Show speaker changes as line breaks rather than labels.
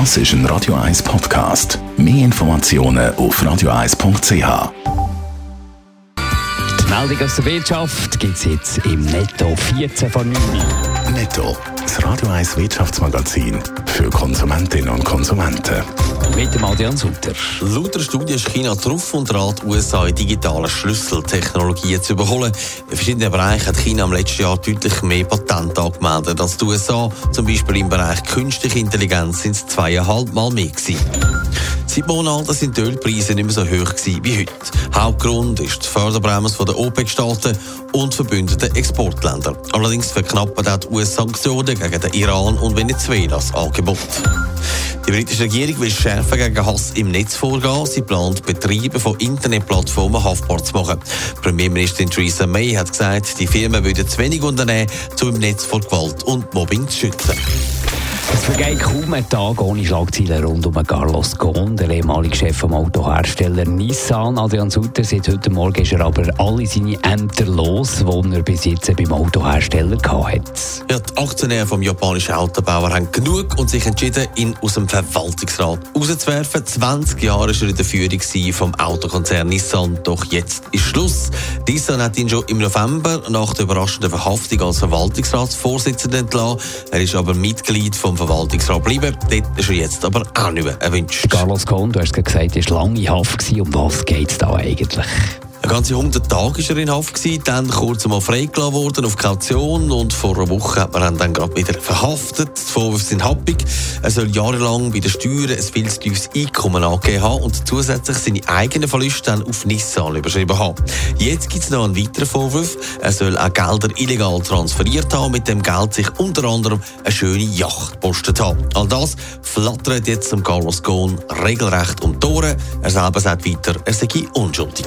Das ist ein Radio 1 Podcast. Mehr Informationen auf radio1.ch.
Die Meldung aus der Wirtschaft gibt es jetzt im Netto 14 von 9.
Netto, das Radio 1 Wirtschaftsmagazin für Konsumentinnen und Konsumenten.
Dem Adrian Sutter.
Laut der Studie ist China drauf und die USA in digitalen Schlüsseltechnologien zu überholen. In verschiedenen Bereichen hat China im letzten Jahr deutlich mehr Patente angemeldet als die USA. Zum Beispiel im Bereich künstliche Intelligenz sind es zweieinhalb Mal mehr gewesen. Seit Monaten sind die Ölpreise nicht mehr so hoch wie heute. Hauptgrund ist die Förderbremse der OPEC-Staaten und verbündeten Exportländer. Allerdings verknappen auch die US-Sanktionen gegen den Iran und Venezuela das Angebot. Die britische Regierung will schärfer gegen Hass im Netz vorgehen. Sie plant, Betriebe von Internetplattformen haftbar zu machen. Premierministerin Theresa May hat gesagt, die Firmen würden zu wenig unternehmen, um im Netz vor Gewalt und Mobbing zu schützen.
Es vergeht kaum ein Tag ohne Schlagzeilen rund um Carlos Ghosn, der ehemalige Chef vom Autohersteller Nissan. Adrian Sutter, seit heute Morgen ist er aber alle seine Ämter los, die er bis jetzt beim Autohersteller hatte.
Ja, die Aktionäre vom japanischen Autobauer haben genug und sich entschieden, ihn aus dem Verwaltungsrat rauszuwerfen. 20 Jahre war er in der Führung vom Autokonzern Nissan, doch jetzt ist Schluss. Nissan hat ihn schon im November nach der überraschenden Verhaftung als Verwaltungsratsvorsitzender entlassen. Er ist aber Mitglied vom Verwaltungsrat bleiben. Dort ist er jetzt aber auch nicht mehr erwünscht.
Carlos Cohn, du hast gesagt, er war lange in Haft. Um was geht es da eigentlich?
Ganze 100 Tage war er in Haft, dann kurz einmal freigelassen worden auf Kaution und vor einer Woche hat man ihn dann gerade wieder verhaftet. Die Vorwürfe sind happig. Er soll jahrelang bei den Steuern ein viel zu tiefes Einkommen angegeben haben und zusätzlich seine eigenen Verluste dann auf Nissan überschrieben haben. Jetzt gibt es noch einen weiteren Vorwurf. Er soll auch Gelder illegal transferiert haben, mit dem Geld sich unter anderem eine schöne Yacht gepostet haben. All das flattert jetzt dem Carlos Ghosn regelrecht um die Ohren. Er selber sagt weiter, er sei unschuldig.